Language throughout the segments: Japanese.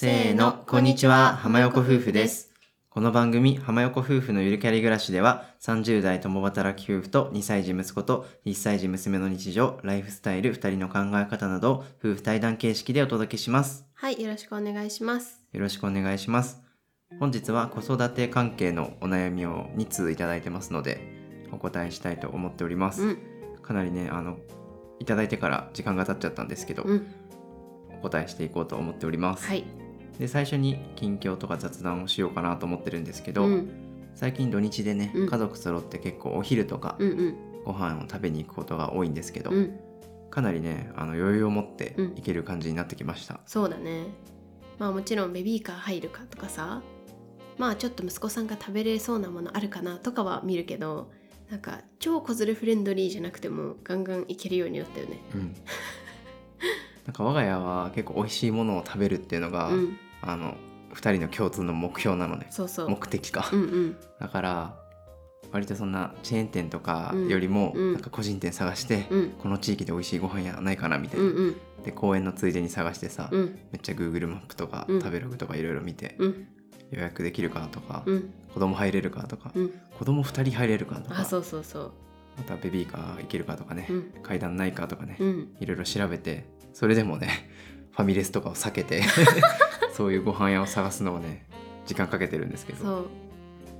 せーの、こんにちは、浜横夫婦です。この番組、浜横夫婦のゆるキャリ暮らしでは、30代共働き夫婦と2歳児息子と1歳児娘の日常、ライフスタイル、2人の考え方などを夫婦対談形式でお届けします。はい、よろしくお願いします。よろしくお願いします。本日は子育て関係のお悩みを2通いただいてますので、お答えしたいと思っております。うん、かなりね、あの、いただいてから時間が経っちゃったんですけど、うん、お答えしていこうと思っております。はい、で最初に近況とか雑談をしようかなと思ってるんですけど、うん、最近土日でね、うん。家族揃って結構お昼とかうん、うん、ご飯を食べに行くことが多いんですけど、うん、かなりねあの余裕を持ってうん。行ける感じになってきました、そうだね。まあもちろんベビーカー入るかとかさ、まあちょっと息子さんが食べれそうなものあるかなとかは見るけど、なんか超子連れフレンドリーじゃなくてもガンガンいけるようになったよね。うん。なんか我が家は結構美味しいものを食べるっていうのが、うん、あの2人の共通の目標なのねそうそう。目的か、うんうん、だから割とそんなチェーン店とかうん。よりも、うん。なんか個人店探して、うん、この地域で美味しいご飯屋ないかなみたいうん、な、うん、で公園のついでに探してさ、うん、めっちゃ Google マップとか、うん。食べログとかいろいろ見て、うん、予約できるかとか、うん、子供入れるかとか、うん。子供2人入れるかとかあ、そうそうそう。またベビーカー行けるかとかね、うん、階段ないかとかね、うん、いろいろ調べてそれでもねファミレスとかを避けて そういうご飯屋を探すのをね時間かけてるんですけど。そう。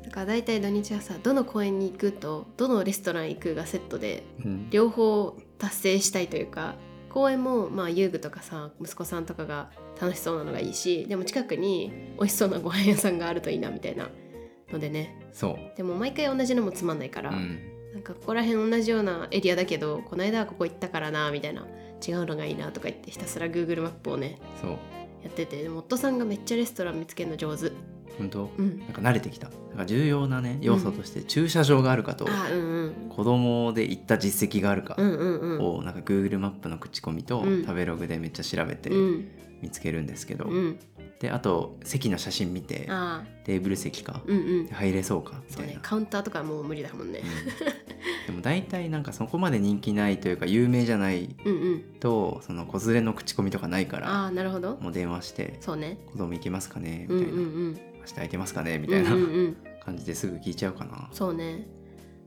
だから大体土日はさどの公園に行くとどのレストラン行くがセットでうん。両方達成したいというか公園もまあ遊具とかさ息子さんとかが楽しそうなのがいいしでも近くに美味しそうなご飯屋さんがあるといいなみたいなのでね。そう、でも毎回同じのもつまんないから、うん、なんかここら辺同じようなエリアだけどこの間はここ行ったからなみたいな違うのがいいなとか言ってひたすら Google マップをね。そうやっててでも夫さんがめっちゃレストラン見つけるの上手。本当？うん。なんか慣れてきた。なんか重要なね要素として駐車場があるかと、あうんうん。子供で行った実績があるかうんうんうん。をなんか Google マップの口コミとうん。食べログでめっちゃ調べてうん。見つけるんですけど、うんであと席の写真見てあテーブル席かうんうん。入れそうかみそうたいな、ね。カウンターとかもう無理だもんね。う んでも大体なんかそこまで人気ないというか有名じゃないうんうん。とその子連れの口コミとかないからああなるほど。もう電話してそうね「子供行けますかね?」うんみたいな、うんうん明日空いてますかね?」みたいなうんうんうん。感じですぐ聞いちゃうかな。そうね。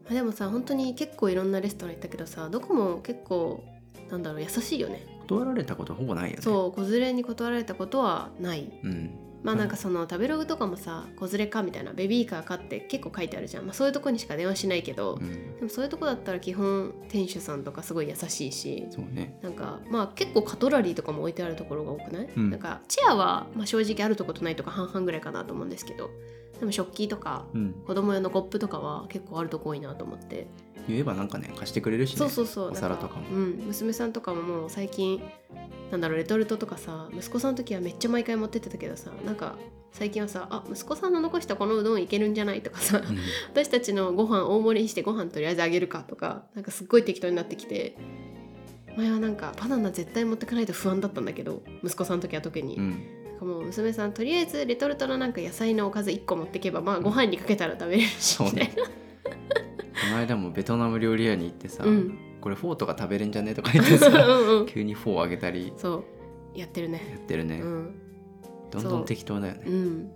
まあでもさ本当に結構いろんなレストラン行ったけどさどこも結構なんだろう優しいよね断られたことほぼないよね。そう子連れに断られたことはないうん。まあなんかその食べログとかもさ子連れかみたいなベビーカーかって結構書いてあるじゃん、まあ、そういうとこにしか電話しないけど、うん、でもそういうとこだったら基本店主さんとかすごい優しいしそうね。なんかまあ結構カトラリーとかも置いてあるところが多くない、うんなんかチェアはまあ正直あるとことないとか半々ぐらいかなと思うんですけどでも食器とかうん。子供用のコップとかは結構あるとこ多いなと思って言えばなんかね貸してくれるしね。そうそうそうお皿とかも。うん、娘さんとかももう最近なんだろうレトルトとかさ息子さんの時はめっちゃ毎回持ってってたけどさなんか最近はさあ息子さんの残したこのうどんいけるんじゃないとかさ、うん。私たちのご飯大盛りにしてご飯とりあえずあげるかとかなんかすっごい適当になってきて前はなんかバナナ絶対持ってかないと不安だったんだけど息子さんの時は特に、うん。なんかもう娘さんとりあえずレトルトのなんか野菜のおかず1個持ってけばまあご飯にかけたら食べれるしそうみたいね。この間もベトナム料理屋に行ってさ、な、うん、これフォーとか食べれんじゃね？とか言ってさ うんうん。急にフォーあげたり。そう。やってるやねってるね、うん。どんどん適当だよね。うん、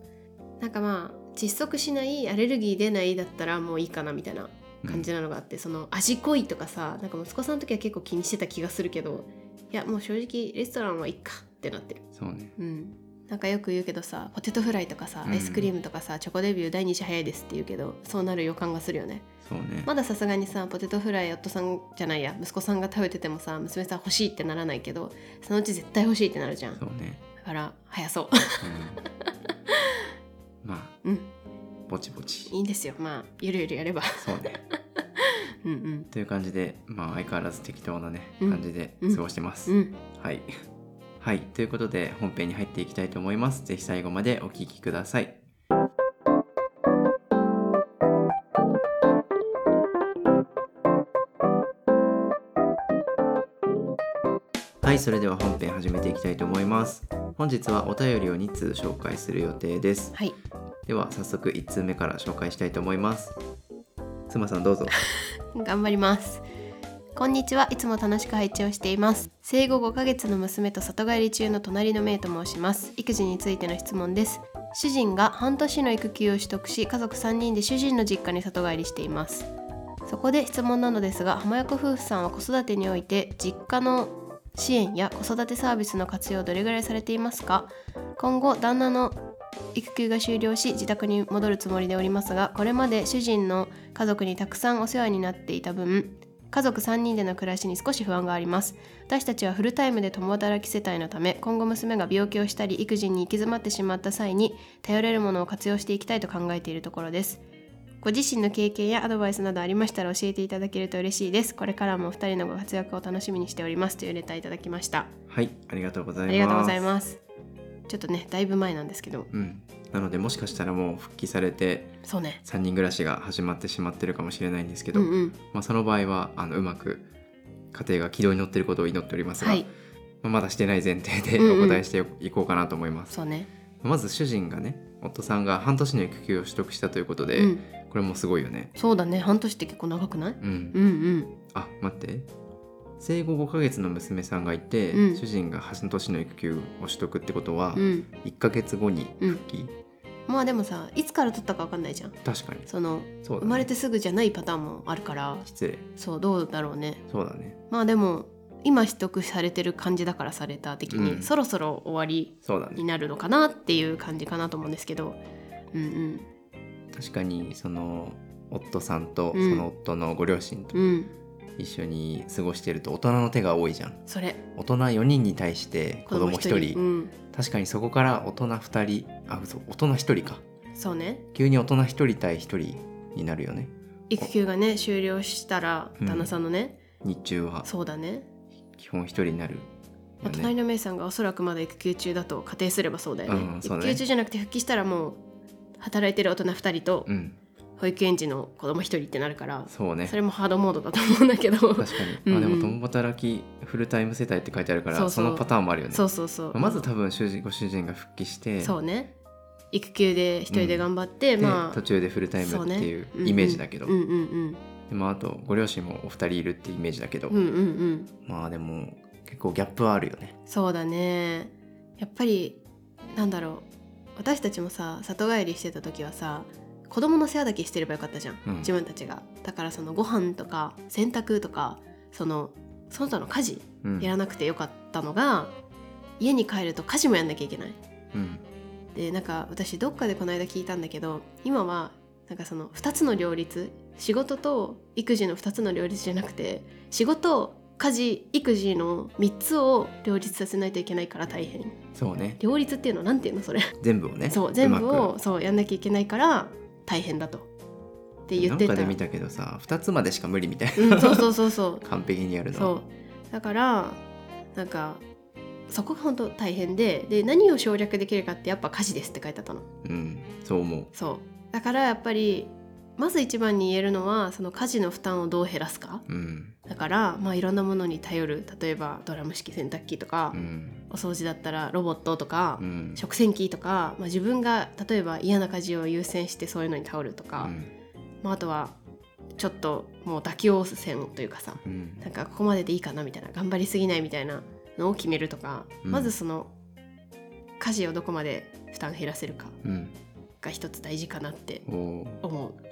なんかまあ窒息しないアレルギー出ないだったらもういいかなみたいな感じなのがあって、その味濃いとかさなんか息子さんの時は結構気にしてた気がするけどいやもう正直レストランはいいかってなってる。そうね。うんなんかよく言うけどさポテトフライとかさうん。アイスクリームとかさ、チョコデビュー第2子早いですって言うけどそうなる予感がするよね。そうね、まださすがにさポテトフライ夫さんじゃないや息子さんが食べててもさ娘さん欲しいってならないけどそのうち絶対欲しいってなるじゃん。だそうね、から早そう。うん、まあうん。ぼちぼち。いいんですよ。まあゆるゆるやれば。そうね。うんうん。という感じでまあ相変わらず適当なね、うん。感じで過ごしてます、うん。はいはいということで本編に入っていきたいと思います。ぜひ最後までお聞きください。はいそれでは本編始めていきたいと思います。本日はお便りを2通紹介する予定です。はい。では早速1通目から紹介したいと思います。妻さんどうぞ。頑張りますこんにちは。いつも楽しく配置をしています。生後5ヶ月の娘と里帰り中の隣のメイと申します。育児についての質問です。主人が半年の育休を取得し家族3人で主人の実家に里帰りしています。そこで質問なのですが浜横夫婦さんは子育てにおいて実家の支援や子育てサービスの活用をどれぐらいされていますか？今後旦那の育休が終了し自宅に戻るつもりでおりますがこれまで主人の家族にたくさんお世話になっていた分家族3人での暮らしに少し不安があります。私たちはフルタイムで共働き世帯のため今後娘が病気をしたり育児に行き詰まってしまった際に頼れるものを活用していきたいと考えているところです。ご自身の経験やアドバイスなどありましたら教えていただけると嬉しいです。これからもお二人のご活躍を楽しみにしております。というレターいただきました。はいありがとうございます。ありがとうございますちょっとねだいぶ前なんですけど。うん。なのでもしかしたらもう復帰されてそうね。3人暮らしが始まってしまってるかもしれないんですけど、うんうん。まあ、その場合はあのうまく家庭が軌道に乗っていることを祈っておりますが、はい。まあまだしてない前提でうんうん。お答えしていこうかなと思います、そうね。まず主人がね夫さんが半年の育休を取得したということで、うん。これもすごいよね。そうだね。半年って結構長くない？うん。うんうん。あ待って生後5ヶ月の娘さんがいて、うん。主人が半年の育休を取得ってことは、うん。1ヶ月後に復帰、まあでもさいつから取ったか分かんないじゃん。確かに。そのそうだ、ね、生まれてすぐじゃないパターンもあるから。失礼。そうどうだろうね。そうだね。まあでも今取得されてる感じだからされた的に、うん。そろそろ終わりそうだね。になるのかなっていう感じかなと思うんですけど。うんうん。確かにその夫さんとそうん。の夫のご両親とうん一緒に過ごしてると大人の手が多いじゃん。それ。大人4人に対して子供1人。うん、確かにそこから大人2人あ嘘大人1人か。そうね。急に大人1人対1人になるよね。育休がね終了したらうん。旦那さんのね、日中は。そうだね、基本1人になるね。隣のメイさんがおそらくまだ育休中だと仮定すればそうだよね,、うんね。育休中じゃなくて復帰したらもう働いてる大人2人とうん保育園児の子供1人ってなるから、そうね。それもハードモードだと思うんだけど。確かに、うんうん。まあ、でも共働きフルタイム世帯って書いてあるからそのパターンもあるよね。そうそうそう。まず多分主人ご主人が復帰してそうね。育休で一人で頑張って、でまあ途中でフルタイムっていうイメージだけど、うんうんうん。でもあとご両親もお二人いるっていうイメージだけど、うんうんうんうん。まあでも結構ギャップはあるよね。そうだね。やっぱりなんだろう。私たちもさ里帰りしてた時はさ子供の世話だけしてればよかったじゃん、うん。自分たちが。だからそのご飯とか洗濯とかそのその他の家事うん。やらなくてよかったのが、家に帰ると家事もやんなきゃいけない。うん。でなんか私どっかでこの間聞いたんだけど今はなんかその2つの両立仕事と育児の2つの両立じゃなくて仕事家事育児の3つを両立させないといけないから大変。そうね。両立っていうのなんていうのそれ？全部をね。そう全部うまをそうやんなきゃいけないから大変だと。ってく言ってた。なんかで見たけどさ2つまでしか無理みたいな、うん、そうそうそうそう。完璧にやるのそう。だからなんかそこが本当大変でで何を省略できるかってやっぱ家事ですって書いてあったの。うんそう思う。そう。だからやっぱりまず一番に言えるのはその家事の負担をどう減らすか。うん。だからまあいろんなものに頼る。例えばドラム式洗濯機とか、うん。お掃除だったらロボットとか、うん。食洗機とか、まあ、自分が例えば嫌な家事を優先してそういうのに頼るとか、うん。まあ、あとはちょっともう妥協線というかさうん。なんかここまででいいかなみたいな頑張りすぎないみたいなのを決めるとか、うん。まずその家事をどこまで負担減らせるかうん。が一つ大事かなって思う。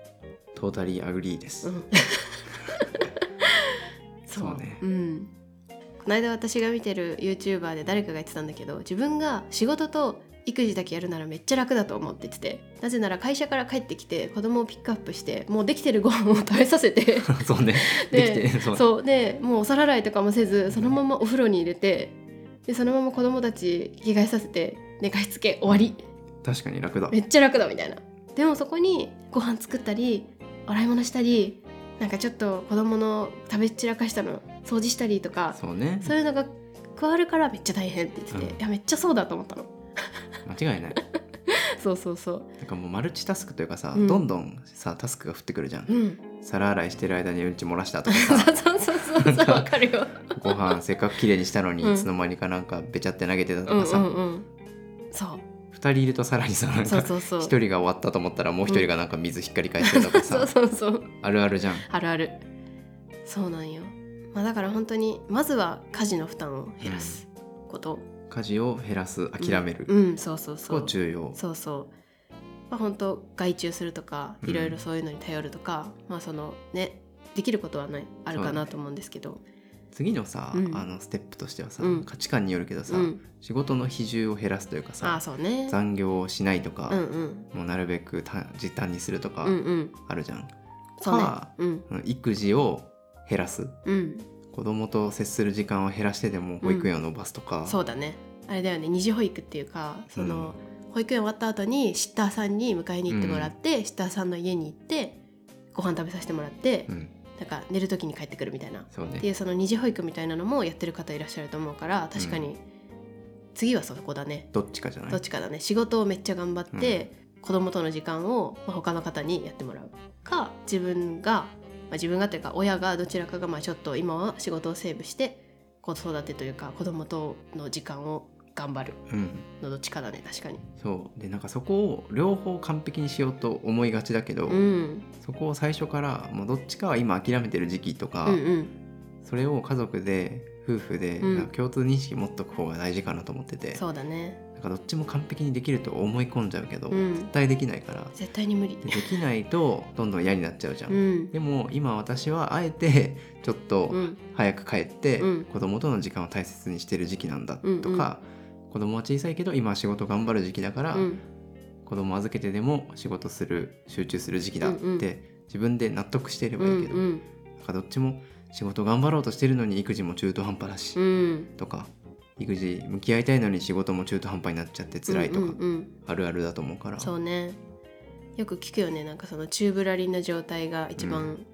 totally agree です、うん。そう。ね。うん、この間私が見てる YouTuber で誰かが言ってたんだけど自分が仕事と育児だけやるならめっちゃ楽だと思って言っててなぜなら会社から帰ってきて子供をピックアップしてもうできてるご飯を食べさせて。そうね。できてでそう。そう。でもうお皿洗いとかもせずそのままお風呂に入れてでそのまま子供たち着替えさせて寝かしつけ終わり。確かに楽だ。めっちゃ楽だみたいな。でもそこにご飯作ったり洗い物したりなんかちょっと子供の食べ散らかしたの掃除したりとかそうね。そういうのが加わるからめっちゃ大変って言ってて、うん。いやめっちゃそうだと思ったの。間違いない。そうそうそう。なんかもうマルチタスクというかさ、うん。どんどんさタスクが降ってくるじゃん、うん。皿洗いしてる間にうんち漏らしたとかそうさ そうそうそうなんかわかるよ。ご飯せっかく綺麗にしたのに、うん。いつの間にかなんかべちゃって投げてたとうんうかさ、んうん。そう2人いるとさらにさなんかそうそうそう。1人が終わったと思ったらもう1人がなんか水ひっかり返してとかさ、そうそうそう。あるあるじゃん。あるある。そうなんよ。まあ、だから本当にまずは家事の負担を減らすこと、家事を減らす諦める、うん、そうそうそこそう重要。そうそう。まあ本当外注するとかうん。いろいろそういうのに頼るとか、まあそのねできることはないあるかなと思うんですけど次のさ、うん。あのステップとしてはさ、うん。価値観によるけどさ、うん。仕事の比重を減らすというかさね。残業をしないとか、うんうん。もうなるべくた時短にするとかあるじゃん、そうんうん。育児を減らす。うん。子供と接する時間を減らしてでも保育園を伸ばすとか、そうだね。あれだよね。二次保育っていうかその、保育園終わった後にシッターさんに迎えに行ってもらって、シッターさんの家に行ってご飯食べさせてもらって、うん、なんか寝る時に帰ってくるみたいな。そうね。っていうその二次保育みたいなのもやってる方いらっしゃると思うから確かに次はそこだね、どっちかじゃない？どっちかだね仕事をめっちゃ頑張って、子供との時間を、まあ、他の方にやってもらう。か自分が、まあ、自分がというか親がどちらかがまあちょっと今は仕事をセーブして子育てというか子供との時間を頑張る。うん。のどっちかだね確かに。そう。でなんかそこを両方完璧にしようと思いがちだけど、うん、そこを最初からもうどっちかは今諦めてる時期とか、うんうん。それを家族で夫婦で共通認識持っとく方が大事かなと思ってて、そうだね。なんかどっちも完璧にできると思い込んじゃうけど、うん。絶対できないから。絶対に無理。で。できないとどんどん嫌になっちゃうじゃん。うん。でも今私はあえてちょっとうん。早く帰ってうん。子供との時間を大切にしてる時期なんだうんとか、子供は小さいけど今は仕事頑張る時期だから、うん。子供預けてでも仕事する集中する時期だって、自分で納得していればいいけど、うんうん。なんかどっちも仕事頑張ろうとしてるのに育児も中途半端だし、うん。とか育児向き合いたいのに仕事も中途半端になっちゃって辛いとか、あるあるだと思うから。そうね。よく聞くよね。なんかそのチューブラリンの状態が一番、うん。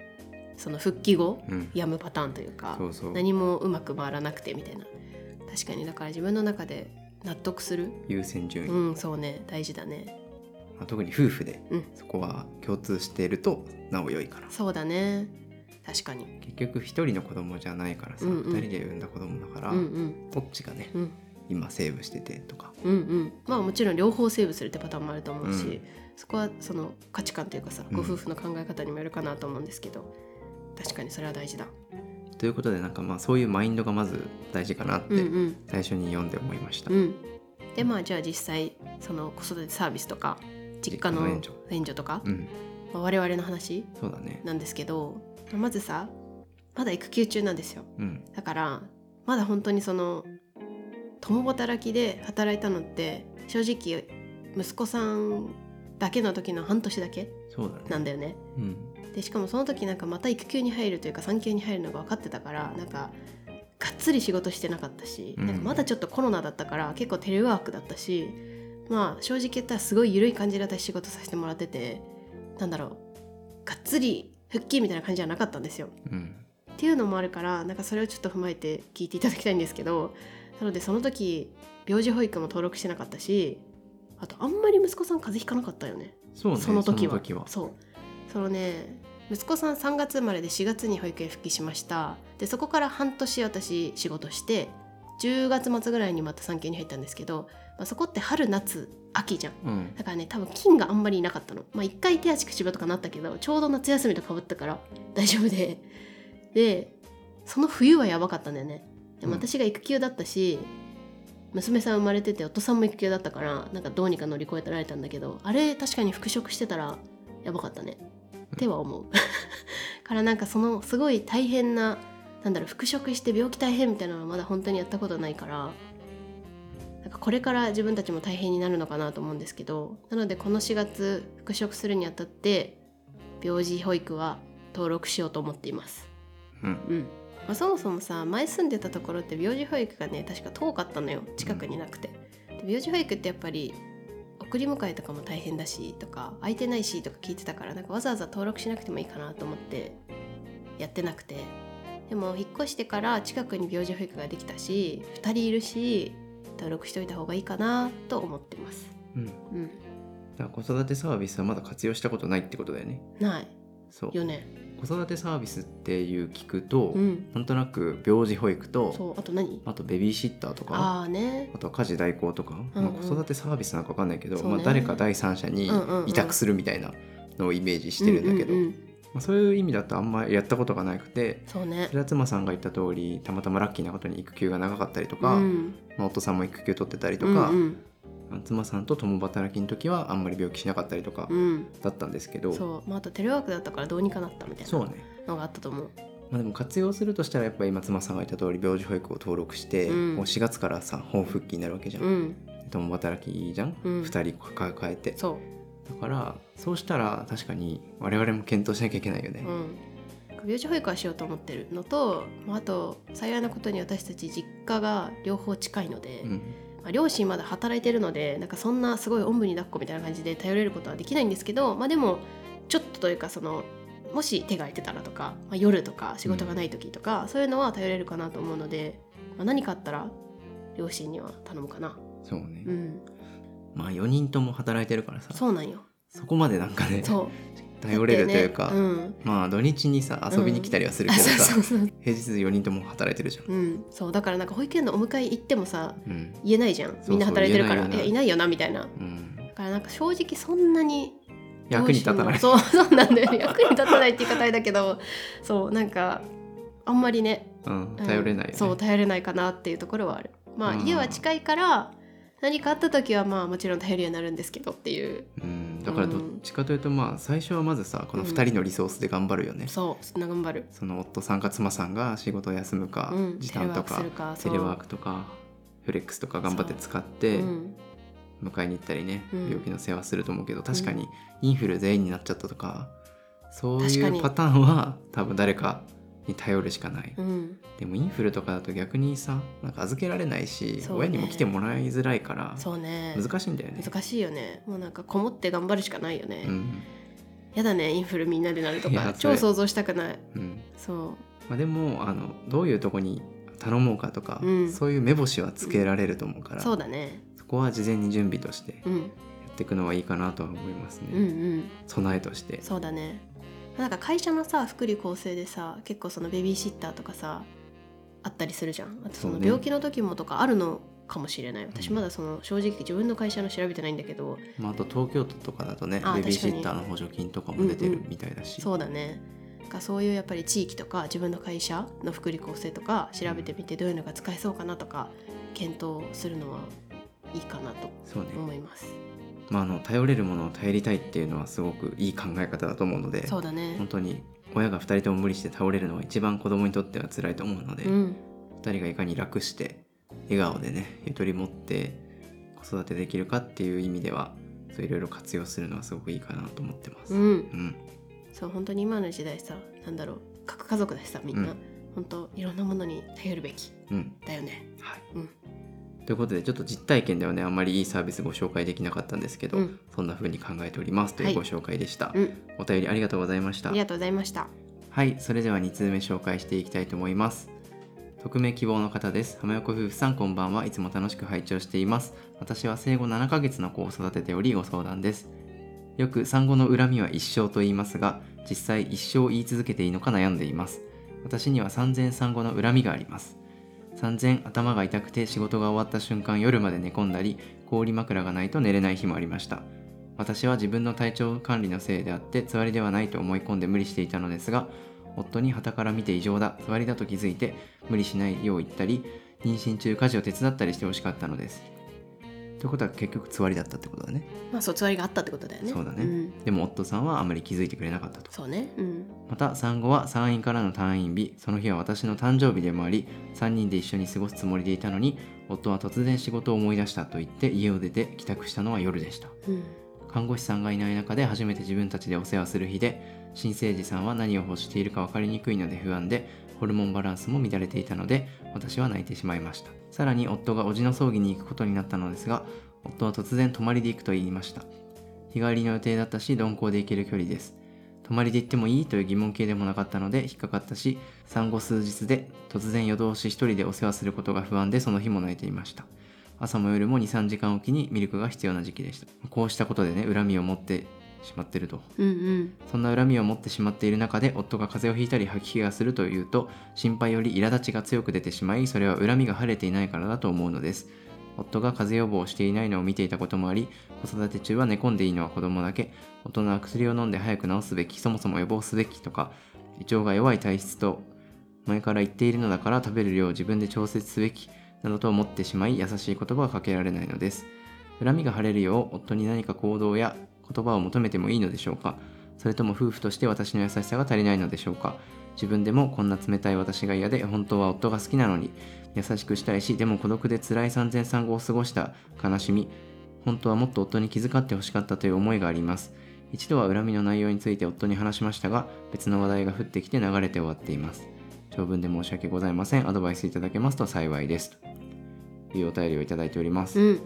その復帰後うん、やむパターンというかそうそう。何もうまく回らなくてみたいな。確かにだから自分の中で納得する？優先順位、うんそうね。大事だね。まあ、特に夫婦でうん。そこは共通しているとなお良いから。そうだね。確かに。結局一人の子供じゃないからさ、うんうん。二人で産んだ子供だから、うんうん。どっちがねうん。今セーブしててとか。うんうん。まあもちろん両方セーブするってパターンもあると思うし、うん。そこはその価値観というかさうんご夫婦の考え方にもよるかなと思うんですけど、確かにそれは大事だということでなんかまあそういうマインドがまず大事かなってうんうん。最初に読んで思いました、うん、でまあじゃあ実際その子育てサービスとか実家の援助。とか、うん。まあ、我々の話そうだね。なんですけどまずさまだ育休中なんですよ。うん。だからまだ本当にその共働きで働いたのって正直息子さんだけの時の半年だけなんだよね。うんでしかもその時なんかまた育休に入るというか産休に入るのが分かってたからなんかがっつり仕事してなかったし、うん。なんかまだちょっとコロナだったから結構テレワークだったしまあ正直言ったらすごい緩い感じで私仕事させてもらっててなんだろうがっつり復帰みたいな感じじゃなかったんですよ。うん。っていうのもあるからなんかそれをちょっと踏まえて聞いていただきたいんですけどなのでその時病児保育も登録してなかったしあとあんまり息子さん風邪ひかなかったよね。そうねその時は。そそうそのね息子さん3月生まれで4月に保育園復帰しました。でそこから半年私仕事して10月末ぐらいにまた産休に入ったんですけど、まあ、そこって春夏秋じゃん。うん。だからね多分菌があんまりいなかったの。まあ一回手足口病とかなったけどちょうど夏休みとかぶったから大丈夫で。でその冬はやばかったんだよね。でもうん。私が育休だったし、娘さん生まれてて夫さんも育休だったからなんかどうにか乗り越えられたんだけどあれ確かに復職してたらやばかったねっては思う。からなんかそのすごい大変ななんだろう復職して病気大変みたいなのはまだ本当にやったことないからなんかこれから自分たちも大変になるのかなと思うんですけどなのでこの4月復職するにあたって病児保育は登録しようと思っています。うん。うん。まあ、そもそもさ前住んでたところって病児保育がね確か遠かったのよ。近くになくて。で病児保育ってやっぱり送り迎えとかも大変だしとか空いてないしとか聞いてたからなんかわざわざ登録しなくてもいいかなと思ってやってなくて。でも引っ越してから近くに病児保育ができたし2人いるし登録しといた方がいいかなと思ってます。うん。だうん、から子育てサービスはまだ活用したことないってことだよね。ない。そう。よね。子育てサービスっていう聞くと、うん、なんとなく病児保育とあと何？あとベビーシッターとかああね。あとは家事代行とか、うんうん。まあ、子育てサービスなんかわかんないけど、ね。まあ、誰か第三者に委託するみたいなのをイメージしてるんだけど、うんうんうん。まあ、そういう意味だとあんまやったことがなくてそうね。それは妻さんが言った通りたまたまラッキーなことに育休が長かったりとか、うん。まあ、夫さんも育休取ってたりとか、う妻さんと共働きの時はあんまり病気しなかったりとかうん。うんだったんですけど、そう、まあ、あとテレワークだったからどうにかなったみたいな。そうね。のがあったと思う。まあ、でも活用するとしたらやっぱり今妻さんが言った通り病児保育を登録して、うん。もう4月からさ本復帰になるわけじゃん、うん。共働きじゃん、うん。2人抱えて。そだからそうしたら確かに我々も検討しなきゃいけないよね。う、うん。病児保育はしようと思ってるのと、まあ、あと幸いなことに私たち実家が両方近いので、うんまあ、両親まだ働いてるのでなんかそんなすごいおんぶに抱っこみたいな感じで頼れることはできないんですけど、まあ、でもちょっとというかそのもし手が空いてたらとか、まあ、夜とか仕事がない時とか、そういうのは頼れるかなと思うので、まあ、何かあったら両親には頼むかな。そうね、うん、まあ4人とも働いてるからさそそうなんよ。こまでなんかねそう頼れるというか、ねうん。まあ土日にさ遊びに来たりはするけあどさ、そうそうそう。平日4人とも働いてるじゃん、うん、そうだからなんか保育園のお迎え行ってもさうん。言えないじゃん。みんな働いてるからいいやいないよなみたいな。うん、だからなんか正直そんなに役に立たない。そうそうなんだよね。役に立たないって言い方だけどそうなんかあんまりね、うん、うん。頼れないよね、そう頼れないかなっていうところはある。まあ、うん。家は近いから何かあった時はまあもちろん頼るようになるんですけどっていう。うん、だからどっちかというとまあ最初はまずさこの2人のリソースで頑張るよね、そうそんな頑張る。その夫さんか妻さんが仕事を休むか、うん時短とかテレワークとかフレックスとか頑張って使ってう。ん迎えに行ったりね、うん。病気の世話すると思うけど確かにインフル全員になっちゃったとかそういうパターンは多分誰かに頼るしかない、うん。でもインフルとかだと逆にさなんか預けられないし、ね。親にも来てもらいづらいからそうね。難しいんだよね。難しいよね。もうなんかこもって頑張るしかないよね、うん。やだねインフルみんなでなるとか。超想像したくない。うん。そまあ、でもあのどういうとこに頼もうかとか、うん。そういう目星はつけられると思うから、うそうだね。そこは事前に準備としてやうん。っていくのはいいかなとは思いますね、うんうん。備えとして。そうだねなんか会社のさ福利厚生でさ結構そのベビーシッターとかさあったりするじゃん。あとその病気の時もとかあるのかもしれない。私まだその正直自分の会社の調べてないんだけど。まあ、あと東京都とかだとねあベビーシッターの補助金とかも出てるうんうんみたいだし、そうだね。かそういうやっぱり地域とか自分の会社の福利厚生とか調べてみてどういうのが使えそうかなとか検討するのはいいかなと思いますまあ、あの頼れるものを頼りたいっていうのはすごくいい考え方だと思うのでそうだね。本当に親が2人とも無理して倒れるのが一番子供にとっては辛いと思うので、うん。2人がいかに楽して笑顔でねゆとり持って子育てできるかっていう意味ではそういろいろ活用するのはすごくいいかなと思ってます。ううんん。そう本当に今の時代さなんだろう。核家族だしさみんな、うん。本当いろんなものに頼るべきうん。だよね。はい。うんということでちょっと実体験ではねあんまりいいサービスご紹介できなかったんですけど、うん。そんな風に考えておりますといはい。うご紹介でした、うん。お便りありがとうございました。ありがとうございました。はいそれでは2通目紹介していきたいと思います。匿名希望の方です。浜横夫婦さんこんばんは。いつも楽しく拝聴しています。私は生後7ヶ月の子を育てておりご相談です。よく産後の恨みは一生と言いますが実際一生言い続けていいのか悩んでいます。私には産前産後の恨みがあります産前頭が痛くて仕事が終わった瞬間夜まで寝込んだり氷枕がないと寝れない日もありました。私は自分の体調管理のせいであってつわりではないと思い込んで無理していたのですが夫に傍から見て異常だ。つわりだと気づいて無理しないよう言ったり妊娠中家事を手伝ったりしてほしかったのです。ということは結局つわりだったってことだね。まあそうつわりがあったってことだよね。そうだね。ん、でも夫さんはあまり気づいてくれなかったと。そうね。うん。また産後は産院からの退院日。その日は私の誕生日でもあり3人で一緒に過ごすつもりでいたのに夫は突然仕事を思い出したと言って家を出て帰宅したのは夜でした。うん。看護師さんがいない中で初めて自分たちでお世話する日で新生児さんは何を欲しているか分かりにくいので不安でホルモンバランスも乱れていたので私は泣いてしまいましたさらに夫が叔父の葬儀に行くことになったのですが夫は突然泊まりで行くと言いました。日帰りの予定だったし鈍行で行ける距離です。泊まりで行ってもいいという疑問形でもなかったので引っかかったし産後数日で突然夜通し一人でお世話することが不安でその日も泣いていました。朝も夜も23時間おきにミルクが必要な時期でした。こうしたことでね恨みを持ってしまってると。うんうん。そんな恨みを持ってしまっている中で夫が風邪をひいたり吐き気がするというと心配より苛立ちが強く出てしまいそれは恨みが晴れていないからだと思うのです。夫が風邪予防をしていないのを見ていたこともあり子育て中は寝込んでいいのは子供だけ。大人は薬を飲んで早く治すべきそもそも予防すべきとか胃腸が弱い体質と前から言っているのだから食べる量を自分で調節すべきなどと思ってしまい優しい言葉がかけられないのです。恨みが晴れるよう夫に何か行動や言葉を求めてもいいのでしょうか？それとも夫婦として私の優しさが足りないのでしょうか？自分でもこんな冷たい私が嫌で本当は夫が好きなのに優しくしたいしでも孤独で辛い産前産後を過ごした悲しみ本当はもっと夫に気遣ってほしかったという思いがあります。一度は恨みの内容について夫に話しましたが別の話題が降ってきて流れて終わっています。長文で申し訳ございません。アドバイスいただけますと幸いです。というお便りをいただいております、うん。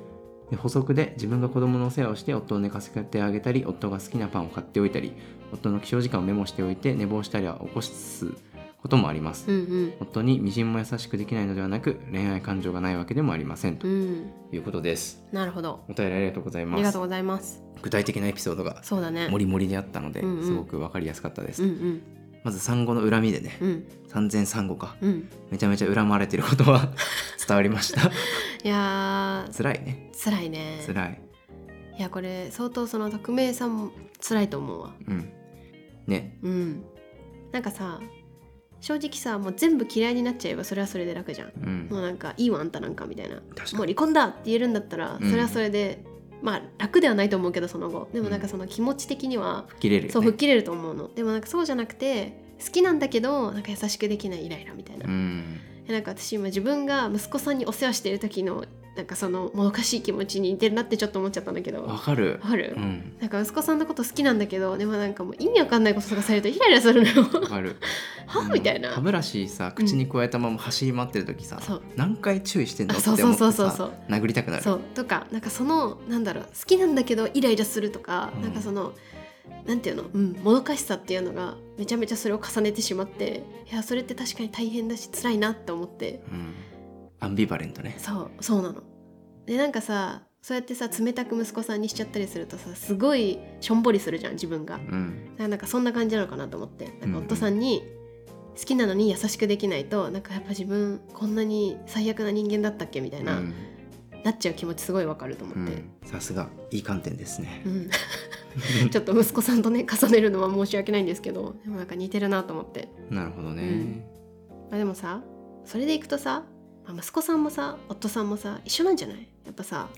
補足で自分が子供のお世話をして夫を寝かせてあげたり夫が好きなパンを買っておいたり夫の起床時間をメモしておいて寝坊したりは起こすこともあります、うんうん。夫にみじんも優しくできないのではなく恋愛感情がないわけでもありませんとうん。いうことです。なるほど。お便りありがとうございます。ありがとうございます。具体的なエピソードがそうだね。もりもりであったので、うんうん。すごく分かりやすかったです、うんうんまず産後の恨みでねうん。産前産後か。うん。めちゃめちゃ恨まれてることは 伝わりました。いや辛いね。ー辛いね。辛い。いやこれ相当その匿名さんも辛いと思うわ。うん。ね。うん。なんかさ正直さもう全部嫌いになっちゃえばそれはそれで楽じゃん。うん。もうなんかいいわあんたなんかみたいな。確かに。もう離婚だって言えるんだったらうん。それはそれで、まあ楽ではないと思うけどその後。でもなんかその気持ち的には、吹っ切れるよね。そう吹っ切れると思うの。でもなんかそうじゃなくて好きなんだけどなんか優しくできないイライラみたいな、うん。でなんか私今自分が息子さんにお世話してる時のなんかそのもどかしい気持ちに似てるなってちょっと思っちゃったんだけど。わわかる。かる、うん。なんか息子さんのこと好きなんだけどでもなんかもう意味わかんないこととかされるとイライラするのよ。わかる。は？みたいな。歯ブラシさ口に加えたまま走り回ってる時さ、そう。何回注意してんの？あって思ってそうそう。そうそうそさう殴りたくなる。そう。とかなんかそのなんだろう好きなんだけどイライラするとか、うん。なんかそのなんていうの、うん、もどかしさっていうのがめちゃめちゃそれを重ねてしまっていやそれって確かに大変だし辛いなって思って。うん、アンビバレントね。そうそうなの。でなんかさそうやってさ冷たく息子さんにしちゃったりするとさすごいしょんぼりするじゃん自分が。だかうんらなんかそんな感じなのかなと思って。なんかうん夫さんに好きなのに優しくできないとなんかやっぱ自分こんなに最悪な人間だったっけみたいな、うん。なっちゃう気持ちすごいわかると思って。うん。さすがいい観点ですね。うん、ちょっと息子さんとね重ねるのは申し訳ないんですけどでもなんか似てるなと思って、なるほどね、まあ、でもさそれでいくとさ、まあ息子さんもさ夫さんもさ一緒なんじゃない？やっぱさ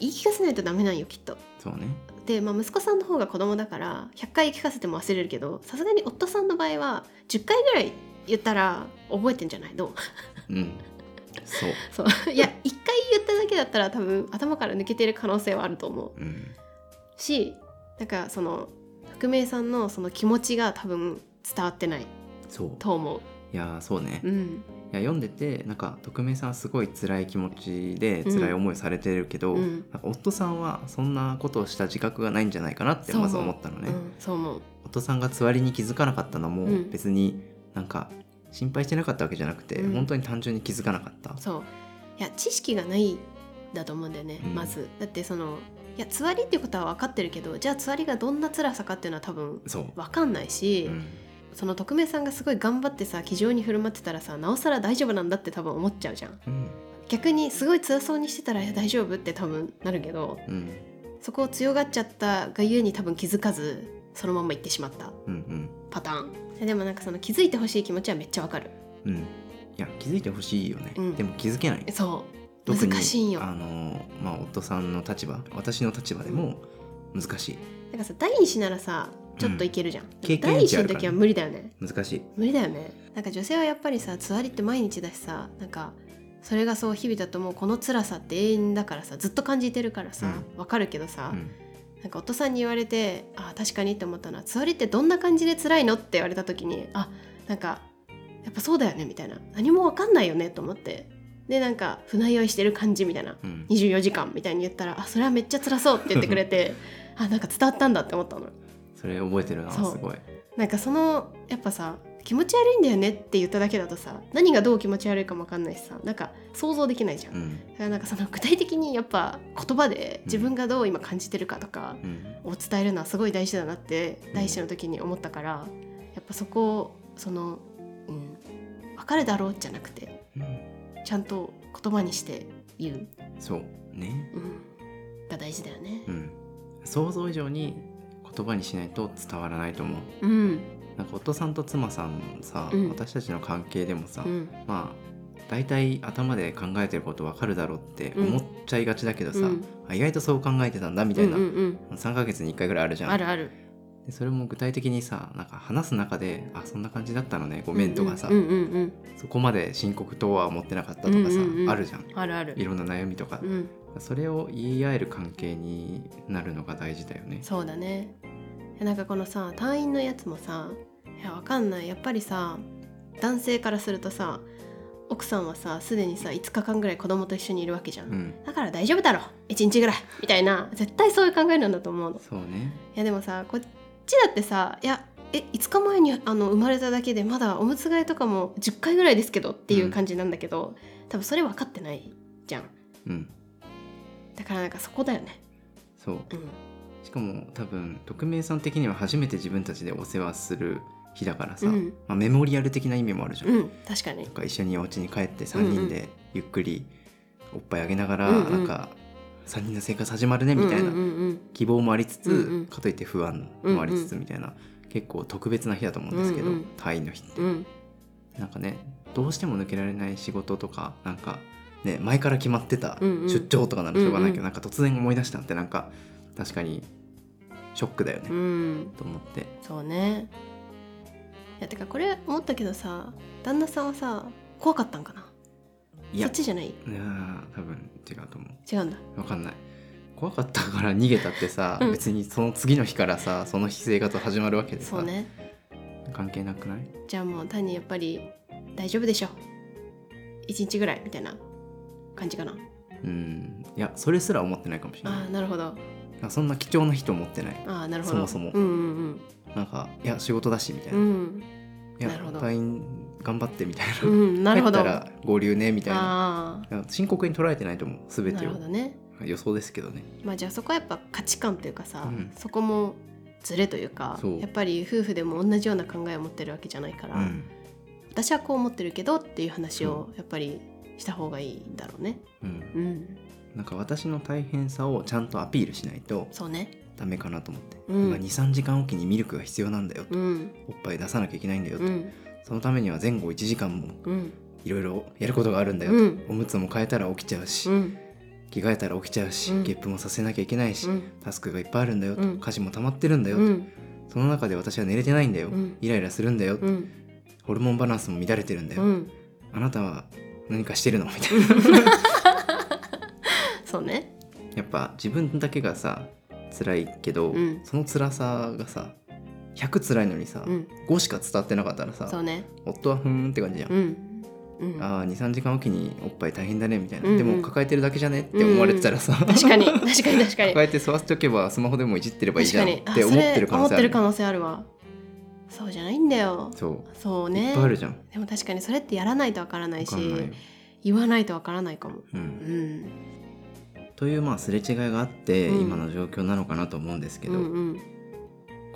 言い聞かせないとダメなんよきっと。そうね。で、まあ、息子さんの方が子供だから100回聞かせても忘れるけどさすがに夫さんの場合は10回ぐらい言ったら覚えてんじゃない？どう？うん。そう。そう。いや1回言っただけだったら多分頭から抜けてる可能性はあると思う。うん。しなんかその匿名さんのその気持ちが多分伝わってないそう。と思う。いやーそうね、いうんや読んでてなんか匿名さんはすごい辛い気持ちで辛い思いされてるけど、うん。夫さんはそんなことをした自覚がないんじゃないかなってまず思ったのね、うん、そう思う。夫さんがつわりに気づかなかったのもうん。別になんか心配してなかったわけじゃなくて、うん。本当に単純に気づかなかった。そう。いや知識がないだと思うんだよね、うん。まず。だってそのいやつわりっていうことは分かってるけどじゃあつわりがどんな辛さかっていうのは多分そう、分かんないし、うんその匿名さんがすごい頑張ってさ気丈に振る舞ってたらさなおさら大丈夫なんだって多分思っちゃうじゃん。うん。逆にすごい強そうにしてたら大丈夫って多分なるけどうん。そこを強がっちゃったがゆえに多分気づかずそのまま行ってしまったうんパターン。でもなんかその気づいてほしい気持ちはめっちゃわかる。うん。うんいや気づいてほしいよね、うん。でも気づけない。そう。難しいんよ。あのまあ夫さんの立場私の立場でも難しい。なんかさ第二子ならさちょっといけるじゃん、経験第一の時は無理だよね。難しい。無理だよね。なんか女性はやっぱりさつわりって毎日だしさなんかそれがそう日々だともうこの辛さって永遠だからさずっと感じてるからさわ、かるけどさ、うん。なんか夫さんに言われてあ確かにって思ったのはつわりってどんな感じで辛いのって言われた時にあなんかやっぱそうだよねみたいな。何もわかんないよねと思って。でなんか船酔いしてる感じみたいな。うん。24時間みたいに言ったらあそれはめっちゃ辛そうって言ってくれて あなんか伝わったんだって思ったのそれ覚えてるなすごい。なんかそのやっぱさ気持ち悪いんだよねって言っただけだとさ何がどう気持ち悪いかも分かんないしさなんか想像できないじゃん、だうん。からなんかその具体的にやっぱ言葉で自分がどう今感じてるかとかうん。を伝えるのはすごい大事だなってん。第一子の時に思ったからやっぱそこをその、うん、分かるだろうじゃなくてうん。ちゃんと言葉にして言う。そうね。うん、が大事だよね。うん。想像以上に言葉にしないと伝わらないと思う。うん。なんか夫さんと妻さんさ、うん。私たちの関係でもさ、うん。まあ大体頭で考えてることわかるだろうって思っちゃいがちだけどさ、うん。あ意外とそう考えてたんだみたいな、うんうん3ヶ月に1回ぐらいあるじゃん。うんあるある。でそれも具体的にさなんか話す中で「あそんな感じだったのねごめん」とかさ、うんうんうんそこまで深刻とは思ってなかったとかさ、うんうんうんあるじゃんうん。あるある。いろんな悩みとか、うん。それを言い合える関係になるのが大事だよね。そうだねなんかこのさ隊員のやつもさいやわかんない。やっぱりさ男性からするとさ奥さんはさすでにさ5日間ぐらい子供と一緒にいるわけじゃん、うん、だから大丈夫だろ。1日ぐらい。みたいな。絶対そういう考えなんだと思うの。そうね。いやでもさこっちだってさいやえ5日前にあの生まれただけでまだおむつ替えとかも10回ぐらいですけどっていう感じなんだけど、多分それ分かってないじゃん。うん。だからなんかそこだよね。そう。うんしかも多分匿名さん的には初めて自分たちでお世話する日だからさ、うん。まあ、メモリアル的な意味もあるじゃん、うん。確かに。なんか一緒にお家に帰って3人でゆっくりおっぱいあげながら、うんうん。なんか3人の生活始まるねみたいな希望もありつつ、うんうんかといって不安もありつつみたいな、結構特別な日だと思うんですけど、うんうん退院の日って、うん。うんなんかねどうしても抜けられない仕事とかなんかね前から決まってた出張とかならしょうがないけど、うんうんなんか突然思い出したってなんか確かにショックだよね、うん。と思って。そうね。いやてかこれ思ったけどさ旦那さんはさ怖かったんかな？いや。そっちじゃない？いやー多分違うと思違うんだ。うわかんない。怖かったから逃げたってさ、うん。別にその次の日からさその日生活始まるわけでさ、そうね。関係なくない？じゃあもう単にやっぱり大丈夫でしょ1日ぐらいみたいな感じかな。うん。いやそれすら思ってないかもしれない。ああなるほど。あそんな貴重な日と思ってない。ああなるほど。そもそも。うんうんなんかいや仕事だしみたいな、うんうん。いや退院頑張ってみたいな、うんなるほど。帰ったら合流ねみたいな。深刻に捉えてないと思う全てを。るほどね。予想ですけどね。まあじゃあそこはやっぱ価値観というかさ、うん。そこもズレというかやっぱり夫婦でも同じような考えを持ってるわけじゃないから、うん。私はこう思ってるけどっていう話をやっぱりした方がいいんだろうね。うん。うんなんか私の大変さをちゃんとアピールしないとそうね。ダメかなと思って、うん。今23時間おきにミルクが必要なんだよと、うん。おっぱい出さなきゃいけないんだよと、うん。そのためには前後1時間もうん。いろいろやることがあるんだよと、うん。おむつも変えたら起きちゃうし、うん。着替えたら起きちゃうし、うん。ゲップもさせなきゃいけないし、うん。タスクがいっぱいあるんだよと、うん。家事も溜まってるんだよと、うん。その中で私は寝れてないんだよ、うん。イライラするんだよ、うん。ホルモンバランスも乱れてるんだよ、うん。あなたは何かしてるの？みたいな そうね。やっぱ自分だけがさ辛いけど、うん。その辛さがさ100辛いのにさ、うん。5しか伝わってなかったらさそうね。夫はふーんって感じじゃん、うん。うん。ああ23時間おきにおっぱい大変だねみたいな、うんうん。でも抱えてるだけじゃねって思われてたらさ、確かに。確かに。確かに。抱えて吸わせておけばスマホでもいじってればいいじゃんって思ってる可能性思ってる可能性あるわ。そうじゃないんだよ。そう。そうね。いっぱいあるじゃん。でも確かにそれってやらないとわからないしわかんないよ。言わないとわからないかも。う、うんんというまあすれ違いがあって、うん。今の状況なのかなと思うんですけど、うんうん。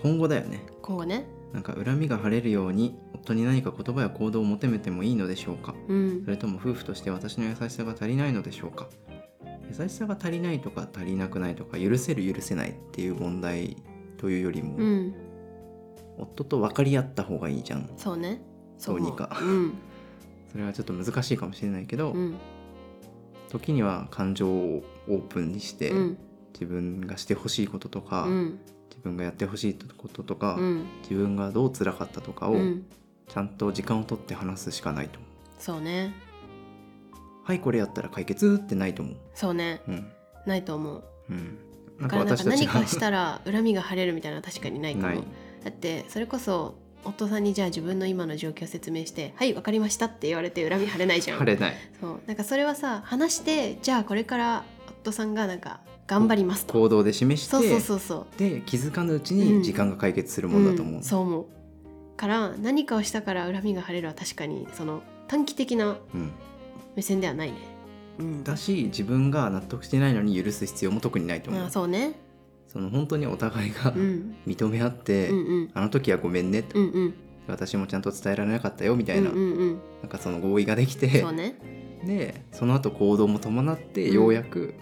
今後だよね。今後ね。なんか恨みが晴れるように夫に何か言葉や行動を求めてもいいのでしょうか？うん。それとも夫婦として私の優しさが足りないのでしょうか？優しさが足りないとか足りなくないとか許せる許せないっていう問題というよりも、うん。夫と分かり合った方がいいじゃん。そうね。そうにか。うん。それはちょっと難しいかもしれないけど、うん時には感情をオープンにして、うん。自分がしてほしいこととか、うん。自分がやってほしいこととか、うん。自分がどう辛かったとかを、うん。ちゃんと時間を取って話すしかないと思う。そうね。はいこれやったら解決ってないと思う。そうね。うん。ないと思う。うん。なんか私たち何かしたら恨みが晴れるみたいな確かにないかもだってそれこそ夫さんにじゃあ自分の今の状況を説明して「はいわかりました」って言われて恨み晴れないじゃん。晴れない。そう。なんかそれはさ話してじゃあこれから夫さんがなんか頑張りますと。行動で示してそうそうそうそう。で気づかぬうちうん。に時間が解決するもんだと思う、ん。そう思う。から何かをしたから恨みが晴れるは確かにその短期的なうん。目線ではないね。うん。だし自分が納得してないのに許す必要も特にないと思う。あそうねその本当にお互いがうん。認め合って、うんうん。あの時はごめんねと、うんうん。私もちゃんと伝えられなかったよみたいな,、うんうんうん。なんかその合意ができてそうね。でその後行動も伴ってうんようやく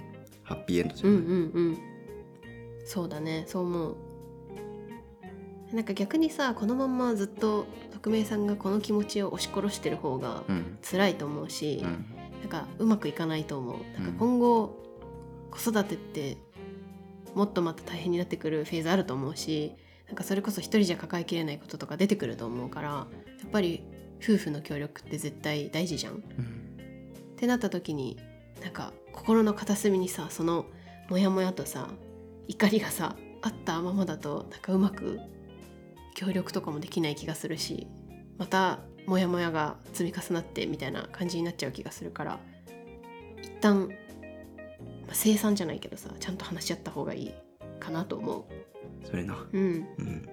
ハッピーエンドじゃない、うんうんうん。そうだね。そう思う。なんか逆にさこのまんまずっと匿名さんがこの気持ちを押し殺してる方がうん。辛いと思うし、うん。なんかうまくいかないと思う。なんかうん。今後、子育てってもっとまた大変になってくるフェーズあると思うしなんかそれこそ一人じゃ抱えきれないこととか出てくると思うからやっぱり夫婦の協力って絶対大事じゃん。うんってなった時になんか心の片隅にさそのモヤモヤとさ怒りがさあったままだとなんかうまく協力とかもできない気がするしまたモヤモヤが積み重なってみたいな感じになっちゃう気がするから一旦、まあ、生産じゃないけどさちゃんと話し合った方がいいかなと思それな、う。うん。うん。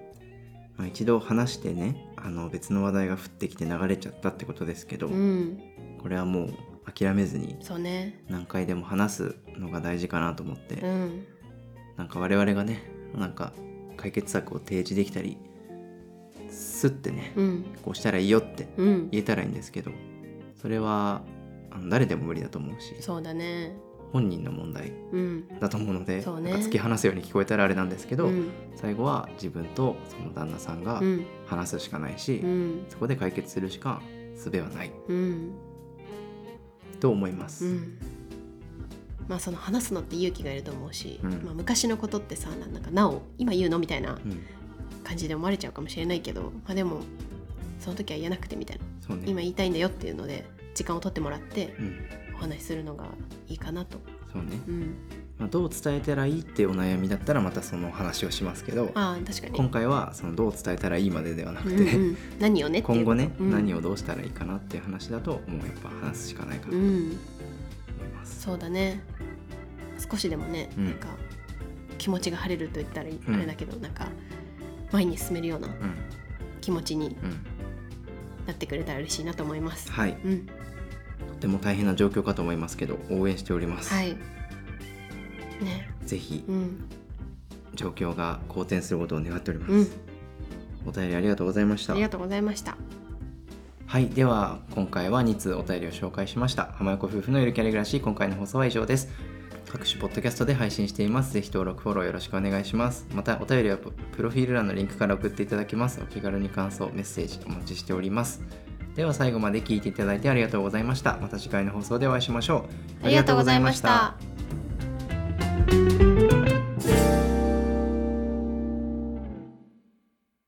まあ、一度話してねあの別の話題が降ってきて流れちゃったってことですけど、うん。これはもう諦めずにそうね。何回でも話すのが大事かなと思って、うん。なんか我々がねなんか解決策を提示できたりスッてねうん。こうしたらいいよってうん。言えたらいいんですけどそれはあの誰でも無理だと思うしそうだね本人の問題うん。だと思うのでそうんか突き放すように聞こえたらあれなんですけど、うん。最後は自分とその旦那さんがうん。話すしかないし、うん。そこで解決するしか術はないうん。と思います。うん。まあその話すのって勇気がいると思うし、うん。まあ、昔のことってさなんかなお今言うのみたいなうん。感じで思われちゃうかもしれないけど、まあ、でもその時は言えなくてみたいな。ね。今言いたいんだよっていうので時間を取ってもらってうん、お話しするのがいいかなと。そうね、うん、まあ、どう伝えたらいいっていうお悩みだったらまたその話をしますけどああ確かに。今回はそのどう伝えたらいいまでではなくて、うんうん、何をね今後ね、うん。何をどうしたらいいかなっていう話だともう。やっぱ話すしかないかなと思うん。います。そうだね。少しでもね、うん。なんか気持ちが晴れると言ったらうん。あれだけど、なんか前に進めるようなうん。気持ちにうん、なってくれたら嬉しいなと思います。はい。うん、とても大変な状況かと思いますけど応援しております、はい。ね、ぜひうん、状況が好転することを願っております、うん、お便りありがとうございました。ありがとうございました。はい。では今回は2通お便りを紹介しました。浜横夫婦のゆるキャリ暮らし今回の放送は以上です。各種ポッドキャストで配信しています。ぜひ登録フォローよろしくお願いします。またお便りはププロフィール欄のリンクから送っていただけます。お気軽に感想メッセージお待ちしておりますでは最後まで聞いていただいてありがとうございましたまた次回の放送でお会いしましょうありがとうございました。ました